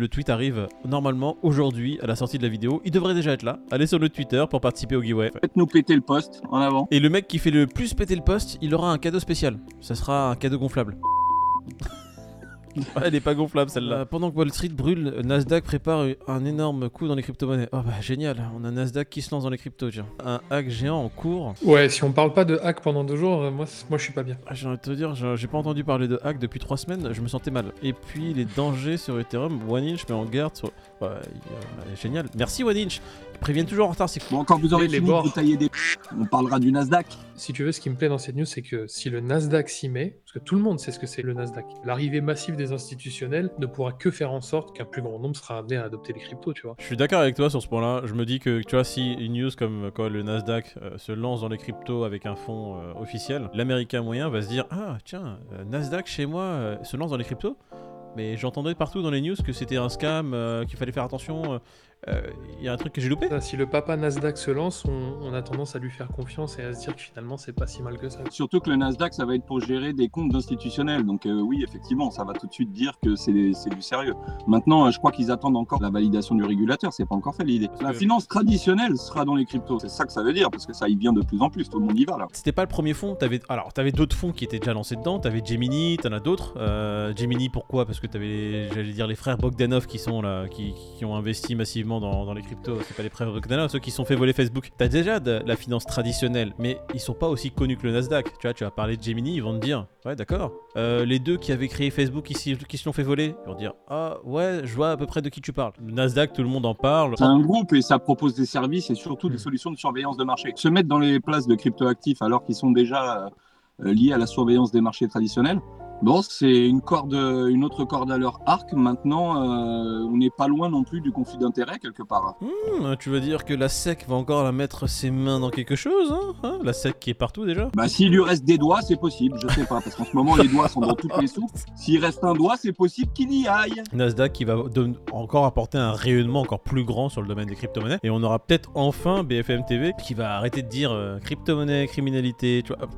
Le tweet arrive normalement aujourd'hui à la sortie de la vidéo. Il devrait déjà être là. Allez sur le Twitter pour participer au giveaway. Faites-nous péter le poste en avant. Et le mec qui fait le plus péter le poste, il aura un cadeau spécial. Ça sera un cadeau gonflable. Ouais, elle est pas gonflable celle-là. Euh, pendant que Wall Street brûle, Nasdaq prépare un énorme coup dans les crypto-monnaies. Oh bah génial, on a Nasdaq qui se lance dans les cryptos, tiens. Un hack géant en cours. Ouais, si on parle pas de hack pendant deux jours, euh, moi, moi je suis pas bien. Ah, J'ai envie de te dire, j'ai pas entendu parler de hack depuis trois semaines, je me sentais mal. Et puis les dangers sur Ethereum, OneInch met en garde sur. Ouais, euh, génial. Merci OneInch. Ils préviennent toujours en retard, c'est cool. Bon, quand vous aurez Les- de bords. vous tailler des on parlera du Nasdaq. Si tu veux, ce qui me plaît dans cette news, c'est que si le Nasdaq s'y met, tout le monde sait ce que c'est le Nasdaq, l'arrivée massive des institutionnels ne pourra que faire en sorte qu'un plus grand nombre sera amené à adopter les cryptos, tu vois. Je suis d'accord avec toi sur ce point-là. Je me dis que, tu vois, si une news comme quoi le Nasdaq euh, se lance dans les cryptos avec un fonds euh, officiel, l'américain moyen va se dire Ah, tiens, euh, Nasdaq chez moi se lance dans les cryptos? Mais j'entendais partout dans les news que c'était un scam, qu'il fallait faire attention. Euh, euh, Il y a un truc que j'ai loupé? Si le papa Nasdaq se lance, on, on a tendance à lui faire confiance et à se dire que finalement c'est pas si mal que ça. Surtout que le Nasdaq, ça va être pour gérer des comptes institutionnels. Donc euh, oui, effectivement, ça va tout de suite dire que c'est du sérieux. Maintenant, euh, je crois qu'ils attendent encore la validation du régulateur. C'est pas encore fait l'idée. La finance traditionnelle sera dans les cryptos. C'est ça que ça veut dire, parce que ça y vient de plus en plus. Tout le monde y va là. C'était pas le premier fonds. T'avais, alors, t'avais d'autres fonds qui étaient déjà lancés dedans. T'avais Gemini, t'en as d'autres. Euh, Gemini, pourquoi? Parce que t'avais, j'allais dire, les frères Bogdanov qui sont là, qui, qui ont investi massivement dans, dans les cryptos. C'est pas les frères Bogdanov, ceux qui sont fait voler Facebook. T'as déjà de la finance traditionnelle, mais ils sont pas aussi connus que le Nasdaq. Tu vois, tu vas parler de Gemini, ils vont te dire, ouais, d'accord. Euh, les deux qui avaient créé Facebook, qui, s'y- qui se l'ont fait voler, ils vont dire, ah ouais, je vois à peu près de qui tu parles. Le Nasdaq, tout le monde en parle. C'est un groupe et ça propose des services et surtout des solutions de surveillance de marché. Se mettre dans les places de cryptoactifs alors qu'ils sont déjà euh, liés à la surveillance des marchés traditionnels, bon, c'est une corde, une autre corde à leur arc. Maintenant, euh, on n'est pas loin non plus du conflit d'intérêts quelque part. Hmm, tu veux dire que la SEC va encore la mettre ses mains dans quelque chose, hein, hein La SEC qui est partout déjà? Bah, s'il lui reste des doigts, c'est possible, je sais pas, parce qu'en ce moment, les doigts sont dans toutes les soupes. S'il reste un doigt, c'est possible qu'il y aille. Nasdaq qui va encore apporter un rayonnement encore plus grand sur le domaine des crypto-monnaies. Et on aura peut-être enfin BFM TV qui va arrêter de dire euh, crypto-monnaie, criminalité, tu vois.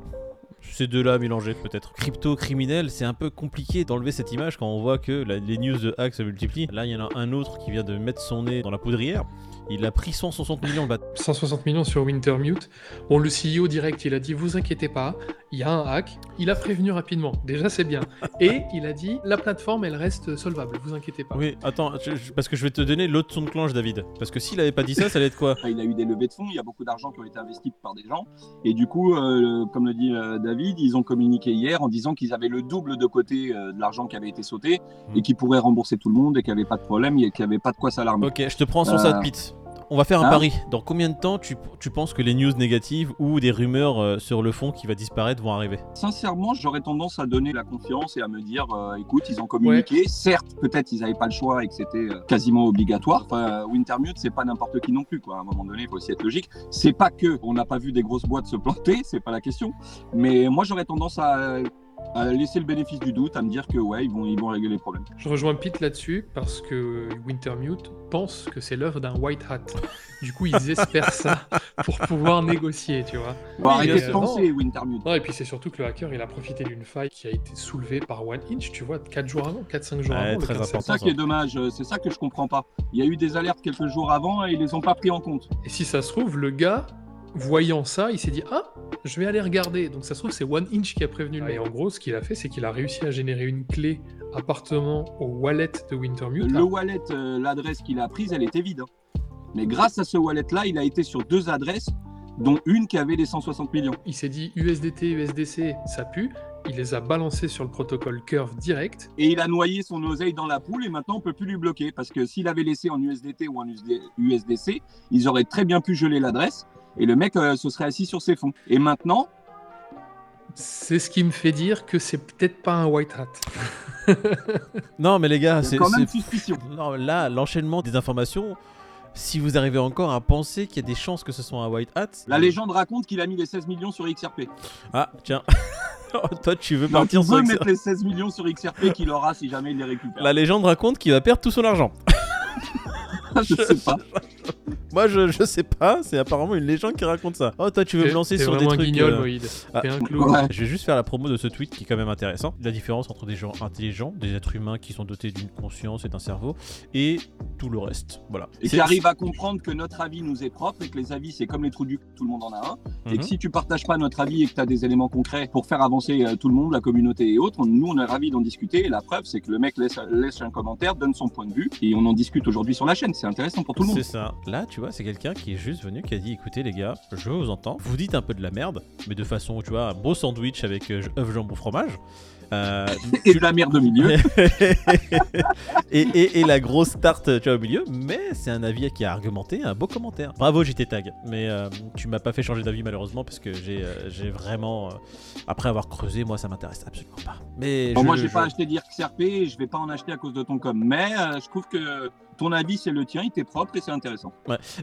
Ces deux-là mélangés peut-être. Crypto-criminel, c'est un peu compliqué d'enlever cette image quand on voit que la- les news de hack se multiplient. Là, il y en a un autre qui vient de mettre son nez dans la poudrière. Il a pris 160 millions, le bat. 160 millions sur Wintermute. Bon, le CEO direct, il a dit Vous inquiétez pas, il y a un hack. Il a prévenu rapidement. Déjà, c'est bien. Et il a dit La plateforme, elle reste solvable. Vous inquiétez pas. Oui, attends, je- je- parce que je vais te donner l'autre son de cloche, David. Parce que s'il avait pas dit ça, ça allait être quoi? Il a eu des levées de fonds, il y a beaucoup d'argent qui ont été investis par des gens. Et du coup, euh, comme le dit euh, David, ils ont communiqué hier en disant qu'ils avaient le double de côté euh, de l'argent qui avait été sauté et qu'ils pourraient rembourser tout le monde et qu'il n'y avait pas de problème et qu'il n'y avait pas de quoi s'alarmer. Ok, je te prends son Euh, Pete. On va faire un hein pari. Dans combien de temps tu, tu penses que les news négatives ou des rumeurs euh, sur le fond qui va disparaître vont arriver? Sincèrement, j'aurais tendance à donner la confiance et à me dire, euh, écoute, ils ont communiqué. Certes, peut-être ils n'avaient pas le choix et que c'était euh, quasiment obligatoire. Enfin, Wintermute, c'est pas n'importe qui non plus, quoi. À un moment donné, il faut aussi être logique. C'est pas que on n'a pas vu des grosses boîtes se planter, c'est pas la question. Mais moi, j'aurais tendance à, à laisser le bénéfice du doute, à me dire que ouais, ils vont, ils vont régler les problèmes. Je rejoins Pete là-dessus parce que Wintermute pense que c'est l'œuvre d'un white hat. Du coup, ils espèrent ça pour pouvoir négocier, tu vois. Bon, arrêtez euh, de penser, Wintermute. Non, et puis c'est surtout que le hacker, il a profité d'une faille qui a été soulevée par One Inch, tu vois, 4 jours avant, 4-5 jours Ouais, avant. le très 15 C'est ça qui est dommage, euh, c'est ça que je comprends pas. Il y a eu des alertes quelques jours avant et ils les ont pas pris en compte. Et si ça se trouve, le gars, voyant ça, il s'est dit Ah, je vais aller regarder. Donc ça se trouve, c'est One Inch qui a prévenu le mec. Et en gros, ce qu'il a fait, c'est qu'il a réussi à générer une clé appartement au wallet de Wintermute. Le wallet, euh, l'adresse qu'il a prise, elle était vide. hein. Mais grâce à ce wallet-là, il a été sur deux adresses, dont une qui avait les 160 millions. Il s'est dit USDT, USDC, ça pue. Il les a balancés sur le protocole Curve direct. Et il a noyé son oseille dans la poule et maintenant on peut plus lui bloquer. Parce que s'il avait laissé en USDT ou en USD USDC, ils auraient très bien pu geler l'adresse et le mec euh, se serait assis sur ses fonds. Et maintenant, C'est ce qui me fait dire que c'est peut-être pas un white hat. Non, mais les gars, c'est. quand même suspicion. Non, là, l'enchaînement des informations. Si vous arrivez encore à penser qu'il y a des chances que ce soit un white hat. La légende raconte qu'il a mis les 16 millions sur XRP. Ah, tiens. Oh, Toi, tu veux partir sur veut XR. mettre les 16 millions sur XRP qu'il aura si jamais il les récupère. La légende raconte qu'il va perdre tout son argent. Je sais pas. Moi, je, je sais pas, c'est apparemment une légende qui raconte ça. Oh, toi, tu veux me lancer sur des trucs. guignol, euh, Moïd. ah, T'es un. Ouais. Je vais juste faire la promo de ce tweet qui est quand même intéressant. La différence entre des gens intelligents, des êtres humains qui sont dotés d'une conscience et d'un cerveau, et tout le reste. Voilà. Et qui arrive à comprendre que notre avis nous est propre et que les avis, c'est comme les trous du cul, tout le monde en a un. Et Mhm. que si tu partages pas notre avis et que tu as des éléments concrets pour faire avancer euh, tout le monde, la communauté et autres, nous, on est ravis d'en discuter. Et la preuve, c'est que le mec laisse, laisse un commentaire, donne son point de vue et on en discute aujourd'hui sur la chaîne. C'est intéressant pour tout le monde. C'est ça. Là, tu vois, c'est quelqu'un qui est juste venu, qui a dit écoutez, les gars, je vous entends. Vous dites un peu de la merde, mais de façon, tu vois, un beau sandwich avec euh, œuf, jambon, fromage. Euh, Et la merde au milieu. et, et- et la grosse tarte tu vois, au milieu, mais c'est un avis qui a argumenté, un beau commentaire. Bravo JT Tag, mais euh, tu m'as pas fait changer d'avis malheureusement parce que j'ai euh, vraiment, euh, après avoir creusé, moi ça m'intéresse absolument pas. Mais Bon, je- moi, j'ai je- pas acheté et je vais pas en acheter à cause de ton com. Mais euh, je trouve que ton avis, c'est le tien, il t'est propre et c'est intéressant.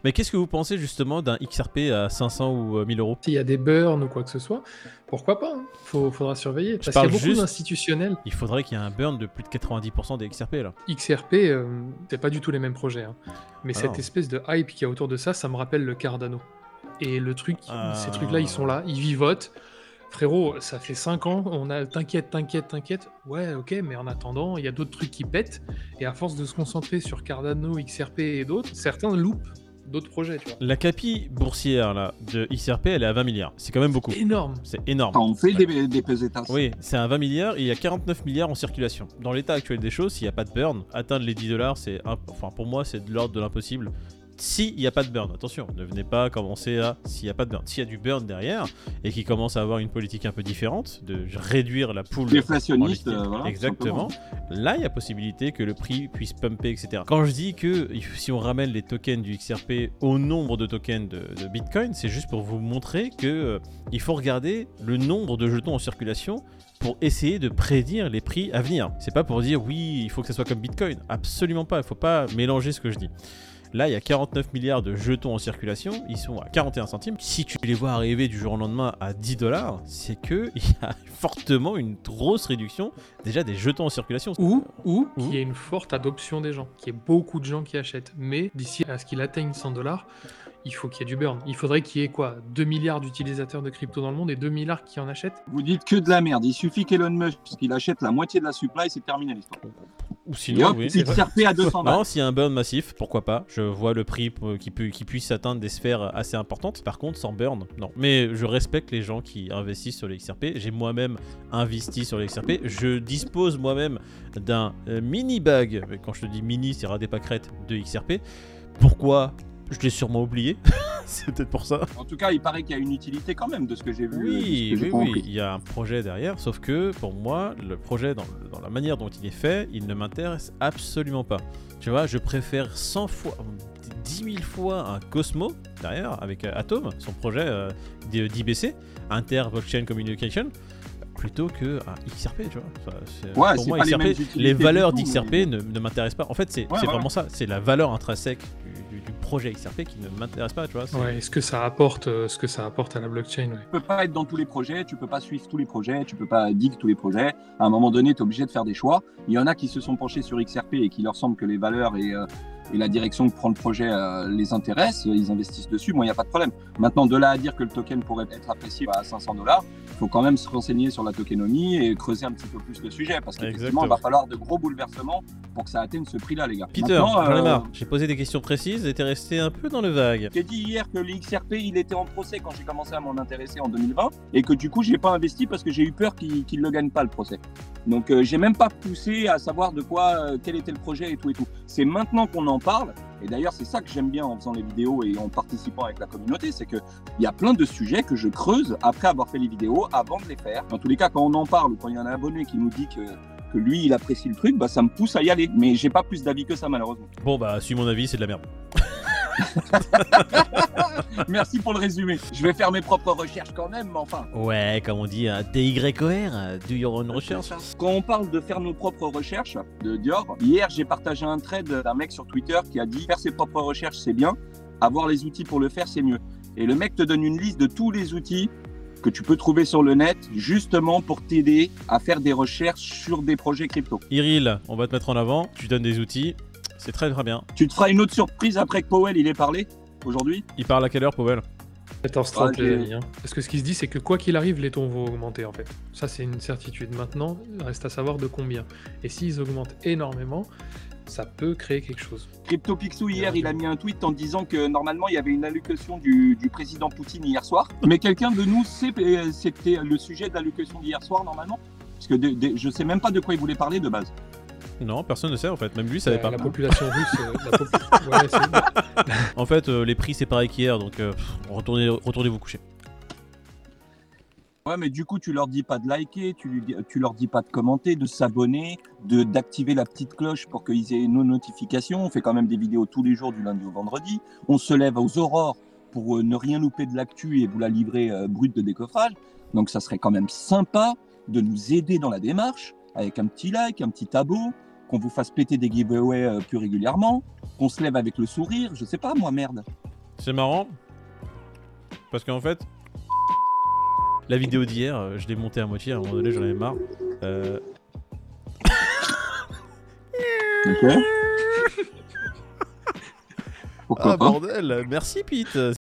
Mais qu'est-ce que vous pensez justement d'un XRP à 500 ou euh, 1000 euros? S'il y a des burns ou quoi que ce soit, pourquoi pas hein? Faut, Faudra surveiller. Parce qu'il y a beaucoup juste- d'institutionnels. Il faudrait qu'il y ait un burn de plus de 90% des XRP là. XRP, euh, c'est pas du tout les mêmes projets. hein. Mais Ah cette non. espèce de hype qu'il y a autour de ça, ça me rappelle le Cardano. Et le truc, Ah. ces trucs-là, ils sont là, ils vivotent. Frérot, ça fait 5 ans, on a t'inquiète, t'inquiète, t'inquiète. Ouais, ok, mais en attendant, il y a d'autres trucs qui pètent. Et à force de se concentrer sur Cardano, XRP et d'autres, certains loupent d'autres projets, tu vois. La capi boursière là de XRP, elle est à 20 milliards. C'est quand même beaucoup. Énorme. C'est énorme. Enfin, on fait des, des pesetas. Oui, c'est un 20 milliards et il y a 49 milliards en circulation. Dans l'état actuel des choses, s'il n'y a pas de burn, atteindre les 10 dollars, c'est imp- enfin pour moi c'est de l'ordre de l'impossible. S'il n'y a pas de burn, attention, ne venez pas commencer à s'il n'y a pas de burn. S'il y a du burn derrière et qui commence à avoir une politique un peu différente, de réduire la poule liquide, euh, voilà, exactement. Là, il y a possibilité que le prix puisse pumper, etc. Quand je dis que si on ramène les tokens du XRP au nombre de tokens de, de Bitcoin, c'est juste pour vous montrer que euh, il faut regarder le nombre de jetons en circulation pour essayer de prédire les prix à venir. C'est pas pour dire oui, il faut que ça soit comme Bitcoin. Absolument pas. Il faut pas mélanger ce que je dis. Là, il y a 49 milliards de jetons en circulation, ils sont à 41 centimes. Si tu les vois arriver du jour au lendemain à 10 dollars, c'est que il y a fortement une grosse réduction déjà des jetons en circulation. Ou, ou Ou- qu'il y ait une forte adoption des gens, qu'il y ait beaucoup de gens qui achètent. Mais d'ici à ce qu'il atteigne 100 dollars, il faut qu'il y ait du burn. Il faudrait qu'il y ait quoi? 2 milliards d'utilisateurs de crypto dans le monde et 2 milliards qui en achètent? Vous dites que de la merde. Il suffit qu'Elon Musk qu'il achète la moitié de la supply, c'est terminé l'histoire. Ou sinon, oui. c'est XRP à 200 balles. Non, s'il y a un burn massif, pourquoi pas Je vois le prix qui, peut, qui puisse atteindre des sphères assez importantes. Par contre, sans burn, non. Mais je respecte les gens qui investissent sur les XRP. J'ai moi-même investi sur les XRP. Je dispose moi-même d'un euh, mini bag. Quand je te dis mini, c'est ras des pâquerettes de XRP. Pourquoi Je l'ai sûrement oublié. c'est peut-être pour ça. En tout cas, il paraît qu'il y a une utilité quand même de ce que j'ai vu. Oui, oui, oui, il y a un projet derrière, sauf que pour moi, le projet, dans, la manière dont il est fait, il ne m'intéresse absolument pas. Tu vois, je préfère 100 fois, 10 000 fois un Cosmo derrière, avec euh, Atom, son projet euh, d'IBC, Inter Blockchain Communication, plutôt que un XRP, tu vois. Ouais, pour moi, pas XRP, les valeurs d'XRP mais- ne, ne m'intéressent pas. En fait, c'est Ouais, vraiment ça, c'est la valeur intrinsèque projet XRP qui ne m'intéresse pas, tu vois. Ouais, est-ce que ça apporte, euh, ce que ça apporte à la blockchain ouais. Tu peux pas être dans tous les projets, tu peux pas suivre tous les projets, tu peux pas dig tous les projets. À un moment donné, tu es obligé de faire des choix. Il y en a qui se sont penchés sur XRP et qui leur semble que les valeurs et, euh, et la direction que prend le projet euh, les intéressent, ils investissent dessus, moi il n'y a pas de problème. Maintenant, de là à dire que le token pourrait être apprécié à 500 dollars, il faut quand même se renseigner sur la tokenomie et creuser un petit peu plus le sujet, parce qu'effectivement, il va falloir de gros bouleversements pour que ça atteigne ce prix-là, les gars. Peter, euh. J'ai posé des questions précises et t'es resté un peu dans le vague. J'ai dit hier que le XRP il était en procès quand j'ai commencé à m'en intéresser en 2020 et que du coup j'ai pas investi parce que j'ai eu peur qu'il qu'il le gagne pas le procès. Donc euh, j'ai même pas poussé à savoir de quoi, euh, quel était le projet et tout et tout. C'est maintenant qu'on en parle et d'ailleurs c'est ça que j'aime bien en faisant les vidéos et en participant avec la communauté, c'est que il y a plein de sujets que je creuse après avoir fait les vidéos, avant de les faire. Dans tous les cas quand on en parle ou quand il y a un abonné qui nous dit que que lui il apprécie le truc, bah ça me pousse à y aller. Mais j'ai pas plus d'avis que ça malheureusement. Bon bah, suis mon avis, c'est de la merde. Merci pour le résumé. Je vais faire mes propres recherches quand même, mais enfin. Ouais, comme on dit, un DYOR, do your own research. Quand on parle de faire nos propres recherches de Dior, hier j'ai partagé un trade d'un mec sur Twitter qui a dit faire ses propres recherches c'est bien, avoir les outils pour le faire c'est mieux. Et le mec te donne une liste de tous les outils que tu peux trouver sur le net justement pour t'aider à faire des recherches sur des projets crypto. Iril, on va te mettre en avant, tu donnes des outils, c'est très très bien. Tu te feras une autre surprise après que Powell il ait parlé aujourd'hui? Il parle à quelle heure, Powell? 14h30 Ah, les amis. hein. Parce que ce qui se dit, c'est que quoi qu'il arrive, les taux vont augmenter en fait. Ça, c'est une certitude. Maintenant, reste à savoir de combien. Et s'ils augmentent énormément, ça peut créer quelque chose. CryptoPixou hier, il a mis un tweet en disant que normalement il y avait une allocution du, du président Poutine hier soir. Mais quelqu'un de nous sait euh, c'était le sujet de l'allocution d'hier soir normalement? Parce que de- de- je sais même pas de quoi il voulait parler de base. Non, personne ne sait en fait. Même lui savait La, pas. la population russe. euh, la popu- ouais, c'est- En fait, euh, les prix c'est pareil qu'hier, donc euh, pff, retournez, retournez vous coucher. Ouais, mais du coup, tu leur dis pas de liker, tu, lui dis- tu leur dis pas de commenter, de s'abonner, de d'activer la petite cloche pour qu'ils aient nos notifications. On fait quand même des vidéos tous les jours du lundi au vendredi. On se lève aux aurores pour euh, ne rien louper de l'actu et vous la livrer euh, brute de décoffrage. Donc, ça serait quand même sympa de nous aider dans la démarche avec un petit like, un petit abo, qu'on vous fasse péter des giveaways euh, plus régulièrement, qu'on se lève avec le sourire. Je sais pas, moi, merde. C'est marrant parce qu'en fait, la vidéo d'hier, euh, je l'ai montée à moitié. À un moment donné, j'en avais marre. Euh, Ok Pourquoi Ah pas bordel, merci Pete.